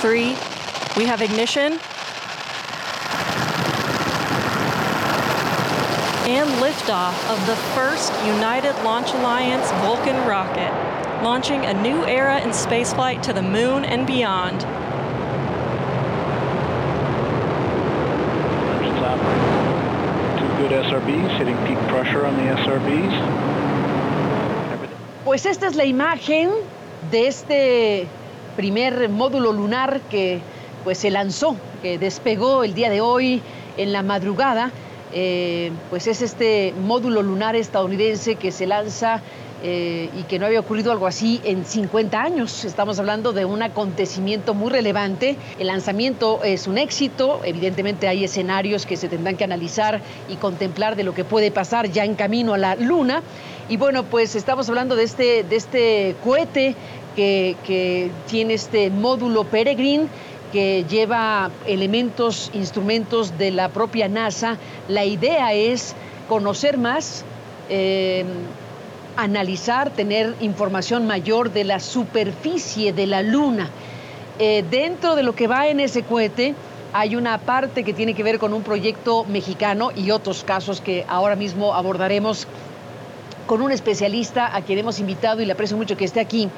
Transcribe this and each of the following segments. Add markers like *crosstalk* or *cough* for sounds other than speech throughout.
Five, four, three. We have ignition. And liftoff of the first United Launch Alliance Vulcan rocket, launching a new era in spaceflight to the moon and beyond. Two good SRBs, hitting peak pressure on the SRBs. Pues esta es la imagen de este primer módulo lunar que pues se lanzó, que despegó el día de hoy en la madrugada. Eh, pues es este módulo lunar estadounidense que se lanza eh, y que no había ocurrido algo así en 50 años. Estamos hablando de un acontecimiento muy relevante. El lanzamiento es un éxito. Evidentemente hay escenarios que se tendrán que analizar y contemplar de lo que puede pasar ya en camino a la Luna. Y bueno, pues estamos hablando de este, de este cohete que, tiene este módulo Peregrine que lleva elementos, instrumentos de la propia NASA. La idea es conocer más, eh, analizar, tener información mayor de la superficie de la Luna. Eh, dentro de lo que va en ese cohete hay una parte que tiene que ver con un proyecto mexicano y otros casos que ahora mismo abordaremos con un especialista a quien hemos invitado y le aprecio mucho que esté aquí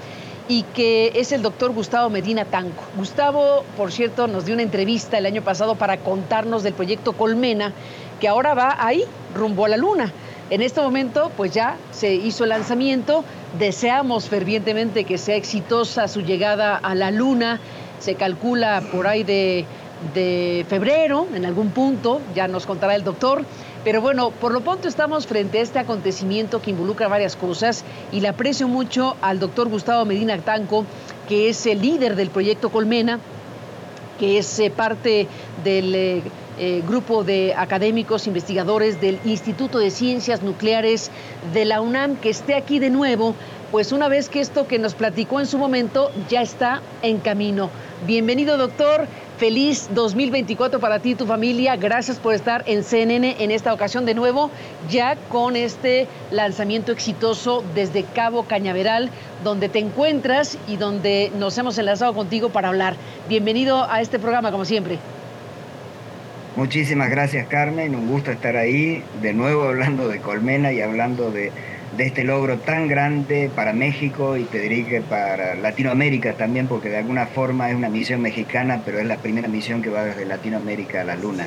y que es el doctor Gustavo Medina Tanco. Gustavo, por cierto, nos dio una entrevista el año pasado para contarnos del proyecto Colmena, que ahora va ahí, rumbo a la luna. En este momento, pues ya se hizo el lanzamiento. Deseamos fervientemente que sea exitosa su llegada a la luna. Se calcula por ahí de, de febrero, en algún punto, ya nos contará el doctor. Pero bueno, por lo pronto estamos frente a este acontecimiento que involucra varias cosas y le aprecio mucho al doctor Gustavo Medina Tanco, que es el líder del proyecto Colmena, que es eh, parte del eh, eh, grupo de académicos investigadores del Instituto de Ciencias Nucleares de la UNAM, que esté aquí de nuevo, pues una vez que esto que nos platicó en su momento ya está en camino. Bienvenido, doctor. Feliz 2024 para ti y tu familia. Gracias por estar en CNN en esta ocasión de nuevo, ya con este lanzamiento exitoso desde Cabo Cañaveral, donde te encuentras y donde nos hemos enlazado contigo para hablar. Bienvenido a este programa, como siempre. Muchísimas gracias, Carmen. Un gusto estar ahí, de nuevo hablando de Colmena y hablando de de este logro tan grande para México y te diría que para Latinoamérica también, porque de alguna forma es una misión mexicana, pero es la primera misión que va desde Latinoamérica a la Luna.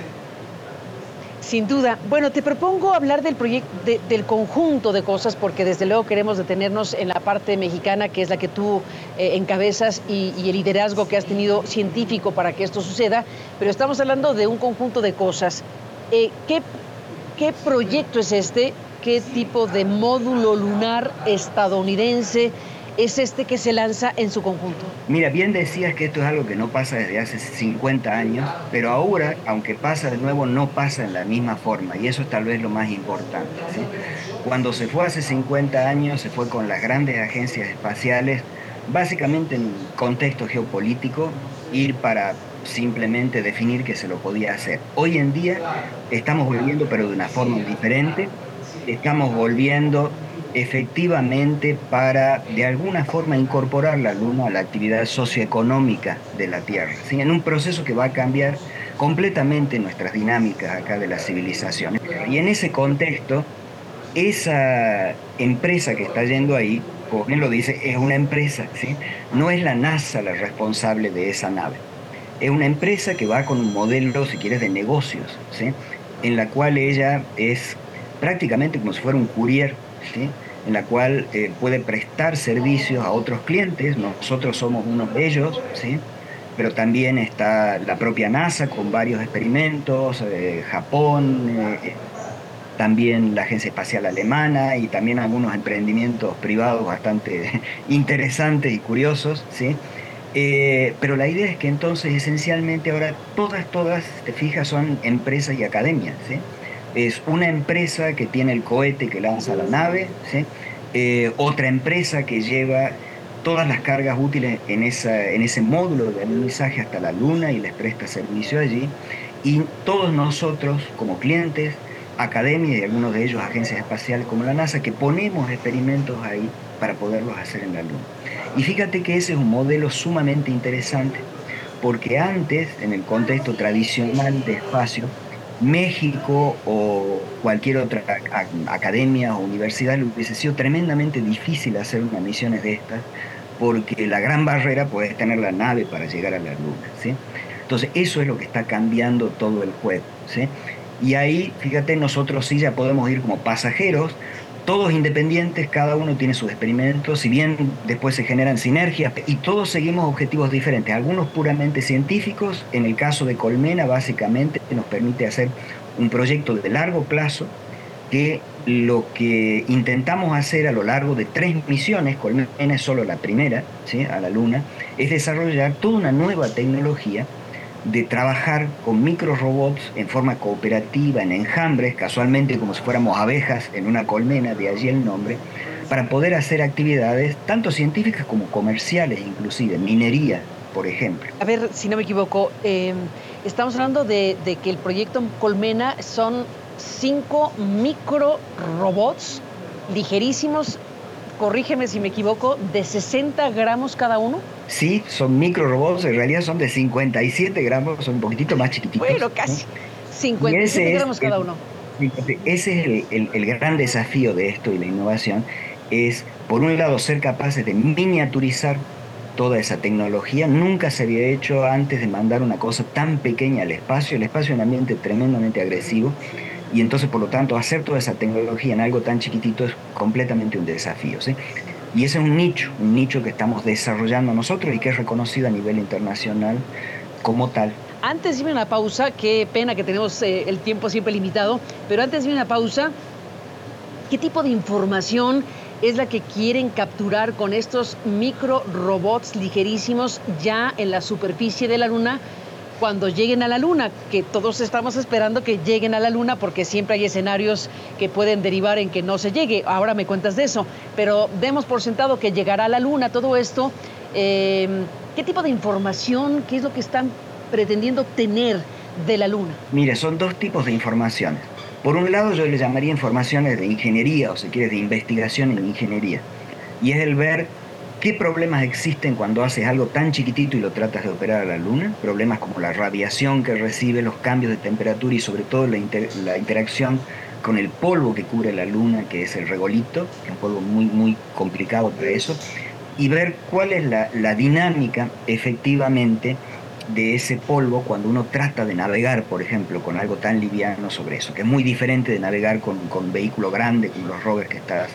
Sin duda. Bueno, te propongo hablar del proyecto, del conjunto de cosas, porque desde luego queremos detenernos en la parte mexicana, que es la que tú eh, encabezas, y, y, el liderazgo que has tenido científico para que esto suceda, pero estamos hablando de un conjunto de cosas. Eh, ¿qué, ¿Qué proyecto es este? Qué tipo de módulo lunar estadounidense es este que se lanza en su conjunto? Mira, bien decías que esto es algo que no pasa desde hace 50 años, pero ahora, aunque pasa de nuevo, no pasa en la misma forma, y eso es tal vez lo más importante. Cuando se fue hace 50 años, se fue con las grandes agencias espaciales, básicamente en contexto geopolítico, ir para simplemente definir que se lo podía hacer. Hoy en día estamos viviendo, pero de una forma diferente, estamos volviendo efectivamente para de alguna forma incorporar la luna a la actividad socioeconómica de la Tierra, en un proceso que va a cambiar completamente nuestras dinámicas acá de la civilización. Y en ese contexto, esa empresa que está yendo ahí, como bien lo dice, es una empresa, ¿sí? no es la NASA la responsable de esa nave. Es una empresa que va con un modelo, si quieres, de negocios, ¿sí? en la cual ella es prácticamente como si fuera un courier, en la cual eh, puede prestar servicios a otros clientes, nosotros somos uno de ellos, ¿sí? pero también está la propia NASA con varios experimentos, eh, Japón, eh, también la Agencia Espacial Alemana y también algunos emprendimientos privados bastante *laughs* interesantes y curiosos, ¿sí? pero la idea es que entonces esencialmente ahora todas, todas, te fijas, son empresas y academias, ¿sí? Es una empresa que tiene el cohete que lanza la nave, eh, otra empresa que lleva todas las cargas útiles en, ese módulo de mensaje hasta la Luna y les presta servicio allí. Y todos nosotros como clientes academias y algunos de ellos agencias espaciales como la NASA que ponemos experimentos ahí para poderlos hacer en la Luna. Y fíjate que ese es un modelo sumamente interesante porque antes, en el contexto tradicional de espacio, México o cualquier otra academia o universidad le hubiese sido tremendamente difícil hacer unas misiones de estas, porque la gran barrera puede tener la nave para llegar a la Luna. ¿sí? Entonces, eso es lo que está cambiando todo el juego. ¿sí? Y ahí, fíjate, nosotros sí ya podemos ir como pasajeros, todos independientes, cada uno tiene sus experimentos, si bien después se generan sinergias y todos seguimos objetivos diferentes, algunos puramente científicos, en el caso de Colmena básicamente nos permite hacer un proyecto de largo plazo que lo que intentamos hacer a lo largo de tres misiones, Colmena es solo la primera, ¿sí? a la Luna, es desarrollar toda una nueva tecnología de trabajar con micro robots en forma cooperativa, en enjambres, casualmente como si fuéramos abejas en una colmena, de allí el nombre, para poder hacer actividades tanto científicas como comerciales, inclusive, minería, por ejemplo. A ver, si no me equivoco, em, estamos hablando de, de, que el proyecto Colmena son cinco micro robots ligerísimos, corrígeme si me equivoco, de 60 gramos cada uno. Sí, son micro robots, en realidad son de 57 gramos, son un poquitito más chiquititos. Bueno, casi. 57 gramos cada uno. Ese es el, gran desafío de esto y la innovación, es por un lado ser capaces de miniaturizar toda esa tecnología. Nunca se había hecho antes de mandar una cosa tan pequeña al espacio. El espacio es un ambiente tremendamente agresivo y entonces por lo tanto hacer toda esa tecnología en algo tan chiquitito es completamente un desafío. ¿sí? Y ese es un nicho, un nicho que estamos desarrollando nosotros y que es reconocido a nivel internacional como tal. Antes de una pausa, qué pena que tenemos eh, el tiempo siempre limitado, pero antes de una pausa, ¿qué tipo de información es la que quieren capturar con estos micro robots ligerísimos ya en la superficie de la Luna? Cuando lleguen a la Luna, que todos estamos esperando que lleguen a la Luna porque siempre hay escenarios que pueden derivar en que no se llegue. Ahora me cuentas de eso, pero demos por sentado que llegará a la Luna todo esto. Em, ¿Qué tipo de información, qué es lo que están pretendiendo obtener de la Luna? Mire, son dos tipos de informaciones. Por un lado yo le llamaría informaciones de ingeniería, o si quieres, de investigación en ingeniería. Y es el ver ¿Qué problemas existen cuando haces algo tan chiquitito y lo tratas de operar a la Luna? Problemas como la radiación que recibe, los cambios de temperatura y sobre todo la, interacción con el polvo que cubre la Luna, que es el regolito, que es un polvo muy, muy complicado para eso, y ver cuál es la, dinámica efectivamente de ese polvo cuando uno trata de navegar, por ejemplo, con algo tan liviano sobre eso, que es muy diferente de navegar con, con un vehículo grande, como los rovers que estás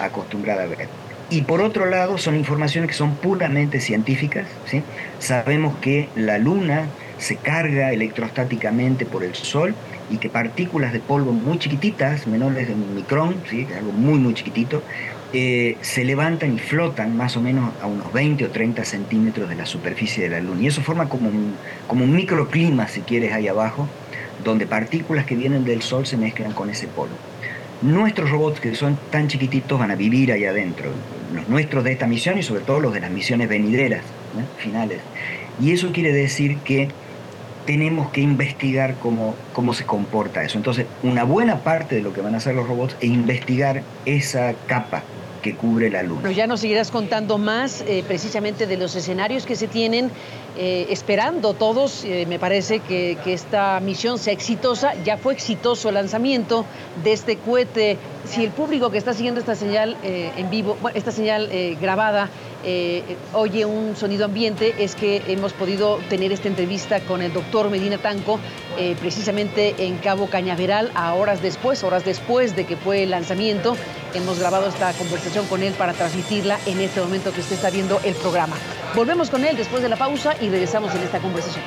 acostumbrada a ver. Y por otro lado, son informaciones que son puramente científicas. ¿sí? Sabemos que la Luna se carga electrostáticamente por el Sol y que partículas de polvo muy chiquititas, menores de un micrón, ¿sí? algo muy, muy chiquitito, eh, se levantan y flotan más o menos a unos 20 o 30 centímetros de la superficie de la Luna. Y eso forma como un, como un microclima, si quieres, ahí abajo, donde partículas que vienen del Sol se mezclan con ese polvo. Nuestros robots que son tan chiquititos van a vivir ahí adentro, los nuestros de esta misión y sobre todo los de las misiones venideras, finales. Y eso quiere decir que tenemos que investigar cómo, cómo se comporta eso. Entonces, una buena parte de lo que van a hacer los robots es investigar esa capa que cubre la luna. Pero ya nos seguirás contando más eh, precisamente de los escenarios que se tienen, eh, esperando todos, eh, me parece que, que, esta misión sea exitosa. Ya fue exitoso el lanzamiento de este cohete. Si el público que está siguiendo esta señal en vivo, esta señal grabada, eh, oye un sonido ambiente es que hemos podido tener esta entrevista con el doctor Medina Tanco eh, precisamente en Cabo Cañaveral a horas después, horas después de que fue el lanzamiento. Hemos grabado esta conversación con él para transmitirla en este momento que usted está viendo el programa. Volvemos con él después de la pausa y regresamos en esta conversación.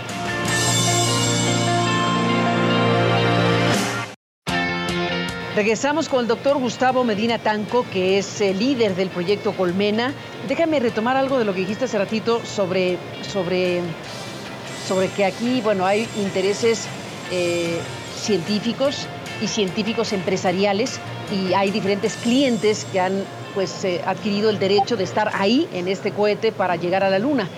Regresamos con el doctor Gustavo Medina Tanco, que es el líder del proyecto Colmena. Déjame retomar algo de lo que dijiste hace ratito sobre, sobre, sobre que aquí bueno, hay intereses eh, científicos y científicos empresariales y hay diferentes clientes que han pues, eh, adquirido el derecho de estar ahí en este cohete para llegar a la Luna.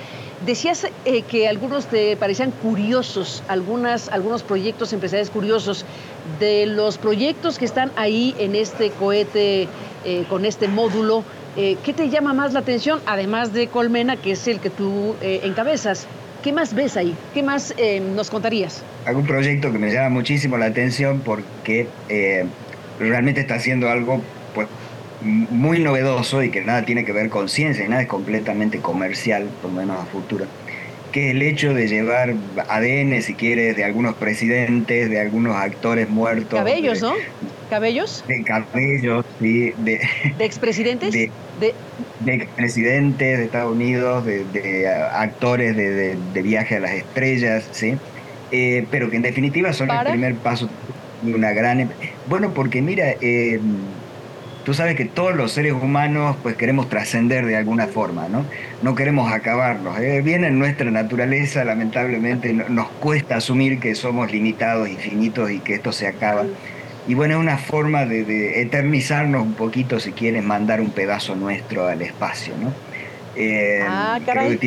Decías eh, que algunos te parecían curiosos, algunos proyectos empresariales curiosos. De los proyectos que están ahí en este cohete, eh, con este módulo, eh, ¿qué te llama más la atención? Además de Colmena, que es el que tú encabezas. ¿Qué más ves ahí? ¿Qué más nos contarías? Algún proyecto que me llama muchísimo la atención porque realmente está haciendo algo pues, muy novedoso y que nada tiene que ver con ciencia, y nada es completamente comercial, por lo menos a futuro, que es el hecho de llevar ADN, si quieres, de algunos presidentes, de algunos actores muertos. Cabellos, ¿no? ¿Cabellos? De cabellos, sí. ¿De, ¿De expresidentes? De, de, expresidentes de Estados Unidos, de, actores de, viaje a las estrellas, ¿sí? Eh, pero que en definitiva son el primer paso de una gran... Em-, bueno, porque mira... Eh, tú sabes que todos los seres humanos pues queremos trascender de alguna forma, ¿no? No queremos acabarnos. ¿eh? Viene en nuestra naturaleza, lamentablemente, nos cuesta asumir que somos limitados, infinitos y que esto se acaba. Y bueno, es una forma de, eternizarnos un poquito, si quieres, mandar un pedazo nuestro al espacio, ¿no? Eh, ah, caray.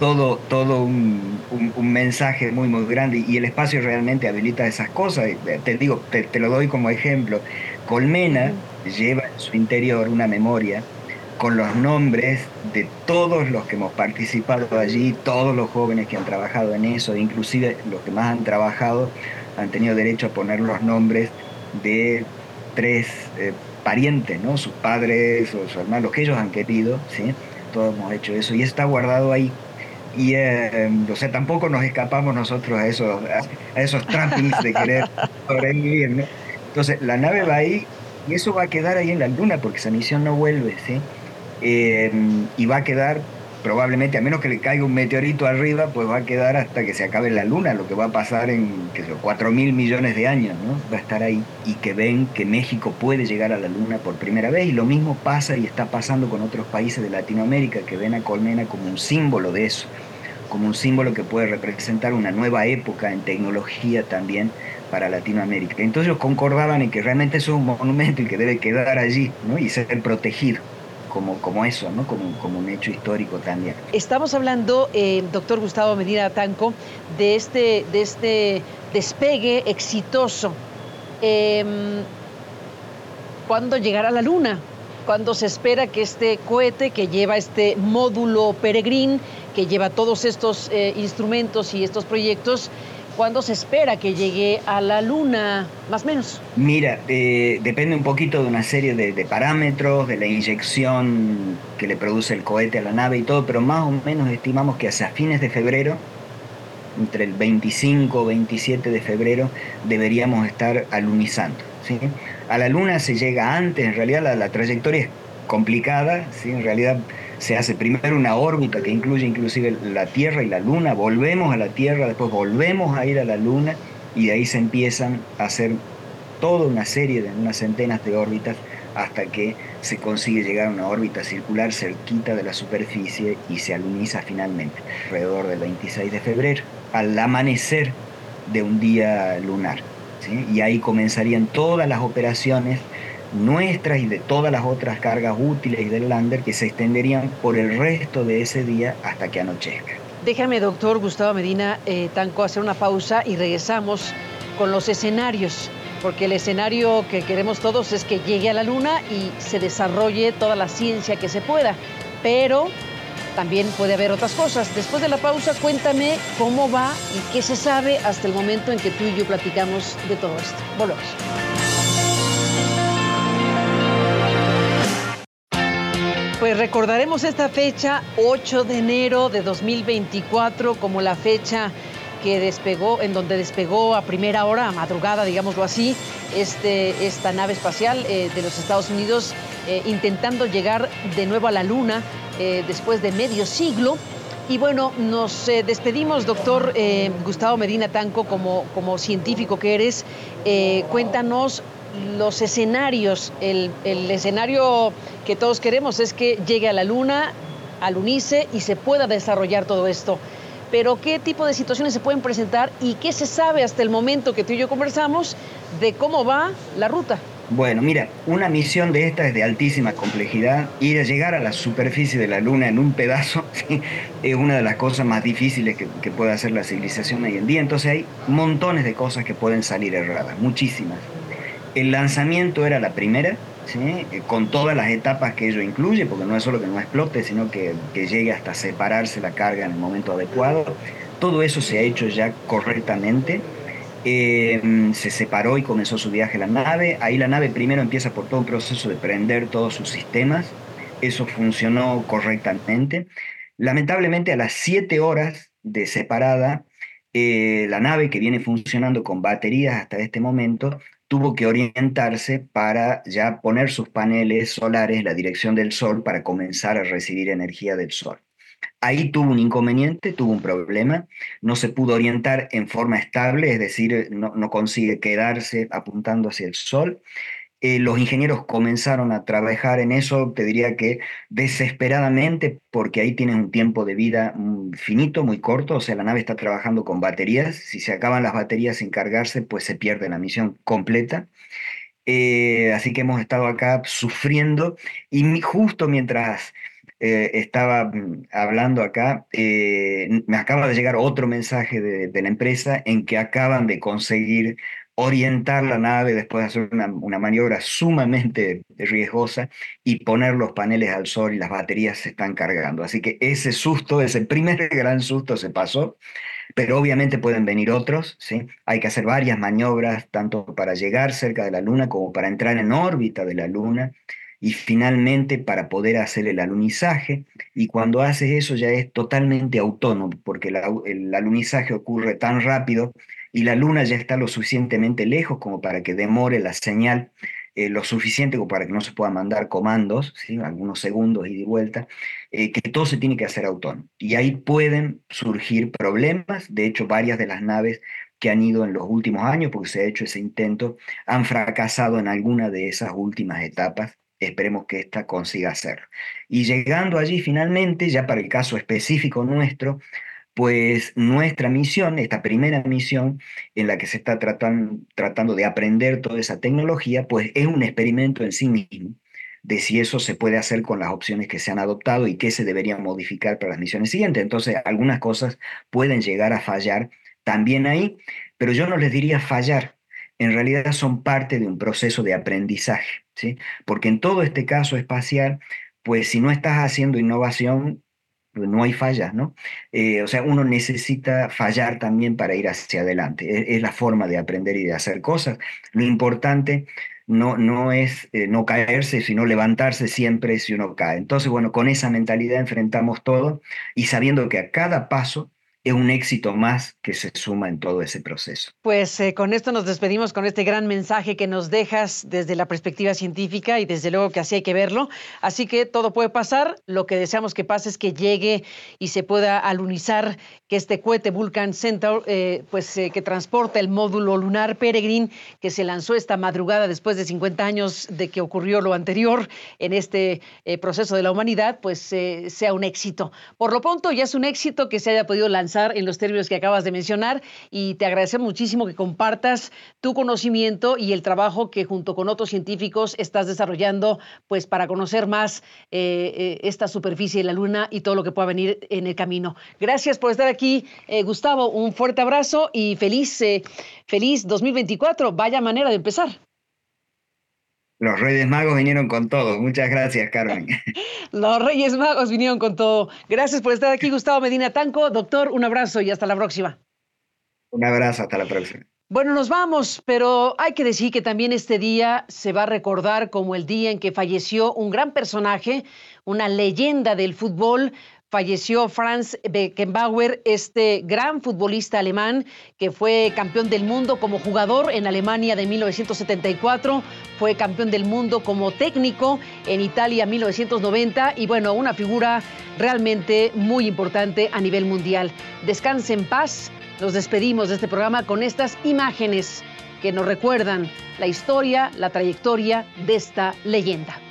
todo, todo un, mensaje muy, muy grande y el espacio realmente habilita esas cosas. Te digo, te lo doy como ejemplo. Colmena lleva en su interior una memoria con los nombres de todos los que hemos participado allí, todos los jóvenes que han trabajado en eso, inclusive los que más han trabajado han tenido derecho a poner los nombres de tres eh, parientes, ¿no? sus padres o sus hermanos, los que ellos han querido, ¿sí? todos hemos hecho eso y está guardado ahí. Y eh, o sea, tampoco nos escapamos nosotros a esos, a esos trappings de querer *laughs* sobrevivir. ¿no? Entonces, la nave va ahí y eso va a quedar ahí en la luna porque esa misión no vuelve, ¿sí? Eh, y va a quedar probablemente, a menos que le caiga un meteorito arriba, pues va a quedar hasta que se acabe la luna, lo que va a pasar en, sé 4 mil millones de años, ¿no? Va a estar ahí. Y que ven que México puede llegar a la luna por primera vez. Y lo mismo pasa y está pasando con otros países de Latinoamérica que ven a Colmena como un símbolo de eso, como un símbolo que puede representar una nueva época en tecnología también para Latinoamérica. Entonces ellos concordaban en que realmente es un monumento y que debe quedar allí ¿no? y ser protegido. Como, como eso, ¿no? como, como un hecho histórico también. Estamos hablando, eh, doctor Gustavo Medina Tanco, de este, de este despegue exitoso. Eh, ¿Cuándo llegará la Luna? ¿Cuándo se espera que este cohete que lleva este módulo Peregrín, que lleva todos estos eh, instrumentos y estos proyectos, ¿Cuándo se espera que llegue a la Luna, más o menos? Mira, eh, depende un poquito de una serie de, parámetros, de la inyección que le produce el cohete a la nave y todo, pero más o menos estimamos que hacia fines de febrero, entre el 25 o 27 de febrero, deberíamos estar alunizando. ¿sí? A la Luna se llega antes, en realidad la, la trayectoria es complicada, ¿sí? en realidad se hace primero una órbita que incluye inclusive la Tierra y la Luna, volvemos a la Tierra, después volvemos a ir a la Luna y de ahí se empiezan a hacer toda una serie de unas centenas de órbitas hasta que se consigue llegar a una órbita circular cerquita de la superficie y se aluniza finalmente, alrededor del 26 de febrero, al amanecer de un día lunar. Y ahí comenzarían todas las operaciones nuestras y de todas las otras cargas útiles del lander que se extenderían por el resto de ese día hasta que anochezca. Déjame, doctor Gustavo Medina eh, Tanco, hacer una pausa y regresamos con los escenarios, porque el escenario que queremos todos es que llegue a la Luna y se desarrolle toda la ciencia que se pueda, pero también puede haber otras cosas. Después de la pausa, cuéntame cómo va y qué se sabe hasta el momento en que tú y yo platicamos de todo esto. Volvemos. Pues recordaremos esta fecha, 8 de enero de 2024, como la fecha que despegó, en donde despegó a primera hora, a madrugada, digámoslo así, este, esta nave espacial eh, de los Estados Unidos, eh, intentando llegar de nuevo a la Luna eh, después de medio siglo. Y bueno, nos despedimos, doctor Gustavo Medina Tanco, como, como científico que eres. cuéntanos los escenarios, el, escenario que todos queremos es que llegue a la Luna, al UNICE y se pueda desarrollar todo esto. Pero ¿qué tipo de situaciones se pueden presentar y qué se sabe hasta el momento que tú y yo conversamos de cómo va la ruta? Bueno, mira, una misión de esta es de altísima complejidad. Ir a llegar a la superficie de la Luna en un pedazo *laughs* es una de las cosas más difíciles que, que, puede hacer la civilización hoy en día. Entonces hay montones de cosas que pueden salir erradas, muchísimas. El lanzamiento era la primera, ¿sí? Eh, con todas las etapas que ello incluye, porque no es solo que no explote, sino que, que llegue hasta separarse la carga en el momento adecuado. Todo eso se ha hecho ya correctamente Em, se separó y comenzó su viaje la nave. Ahí la nave primero empieza por todo un proceso de prender todos sus sistemas. Eso funcionó correctamente. Lamentablemente a las 7 horas de separada, eh, la nave que viene funcionando con baterías hasta este momento tuvo que orientarse para ya poner sus paneles solares en la dirección del sol para comenzar a recibir energía del sol. Ahí tuvo un inconveniente, tuvo un problema, no se pudo orientar en forma estable, es decir, no, consigue quedarse apuntando hacia el sol. Eh, los ingenieros comenzaron a trabajar en eso, te diría que desesperadamente, porque ahí tienen un tiempo de vida finito, muy corto, o sea, la nave está trabajando con baterías, si se acaban las baterías sin cargarse, pues se pierde la misión completa. Eh, así que hemos estado acá sufriendo y justo mientras eh, estaba mm, hablando acá, me acaba de llegar otro mensaje de, la empresa en que acaban de conseguir orientar la nave después de hacer una, maniobra sumamente riesgosa y poner los paneles al sol y las baterías se están cargando. Así que ese susto, ese primer *laughs* gran susto se pasó, pero obviamente pueden venir otros, ¿sí? Hay que hacer varias maniobras, tanto para llegar cerca de la Luna como para entrar en órbita de la Luna y finalmente para poder hacer el alunizaje. Y cuando haces eso ya es totalmente autónomo, porque el alunizaje ocurre tan rápido y la luna ya está lo suficientemente lejos como para que demore la señal eh, lo suficiente como para que no se puedan mandar comandos, ¿sí? algunos segundos y de vuelta, eh, que todo se tiene que hacer autónomo. Y ahí pueden surgir problemas. De hecho, varias de las naves que han ido en los últimos años, porque se ha hecho ese intento, han fracasado en alguna de esas últimas etapas esperemos que ésta consiga hacerlo. Y llegando allí finalmente, ya para el caso específico nuestro, pues nuestra misión, esta primera misión en la que se está tratando, de aprender toda esa tecnología, pues es un experimento en sí mismo de si eso se puede hacer con las opciones que se han adoptado y qué se debería modificar para las misiones siguientes. Entonces, algunas cosas pueden llegar a fallar también ahí, pero yo no les diría fallar, en realidad son parte de un proceso de aprendizaje. Porque en todo este caso espacial, pues si no estás haciendo innovación, no hay fallas, ¿no? Eh, o sea, uno necesita fallar también para ir hacia adelante. Es, la forma de aprender y de hacer cosas. Lo importante no, no es eh, no caerse, sino levantarse siempre si uno cae. Entonces, bueno, con esa mentalidad enfrentamos todo y sabiendo que a cada paso es un éxito más que se suma en todo ese proceso. Pues eh, con esto nos despedimos con este gran mensaje que nos dejas desde la perspectiva científica y desde luego que así hay que verlo. Así que todo puede pasar. Lo que deseamos que pase es que llegue y se pueda alunizar que este cohete Vulcan Centaur, eh, pues eh, que transporta el módulo lunar Peregrine, que se lanzó esta madrugada después de 50 años de que ocurrió lo anterior en este proceso de la humanidad, pues sea un éxito. Por lo pronto ya es un éxito que se haya podido lanzar en los términos que acabas de mencionar y te agradecemos muchísimo que compartas tu conocimiento y el trabajo que junto con otros científicos estás desarrollando pues para conocer más eh, eh, esta superficie de la Luna y todo lo que pueda venir en el camino. Gracias por estar aquí, eh, Gustavo. Un fuerte abrazo y feliz, feliz 2024. Vaya manera de empezar. Los Reyes Magos vinieron con todo. Muchas gracias, Carmen. *laughs* Los Reyes Magos vinieron con todo. Gracias por estar aquí, Gustavo Medina Tanco. Doctor, un abrazo y hasta la próxima. Un abrazo, hasta la próxima. Bueno, nos vamos, pero hay que decir que también este día se va a recordar como el día en que falleció un gran personaje, una leyenda del fútbol, falleció Franz Beckenbauer, este gran futbolista alemán que fue campeón del mundo como jugador en Alemania de 1974, fue campeón del mundo como técnico en Italia 1990 y bueno, una figura realmente muy importante a nivel mundial. Descanse en paz. Nos despedimos de este programa con estas imágenes que nos recuerdan la historia, la trayectoria de esta leyenda.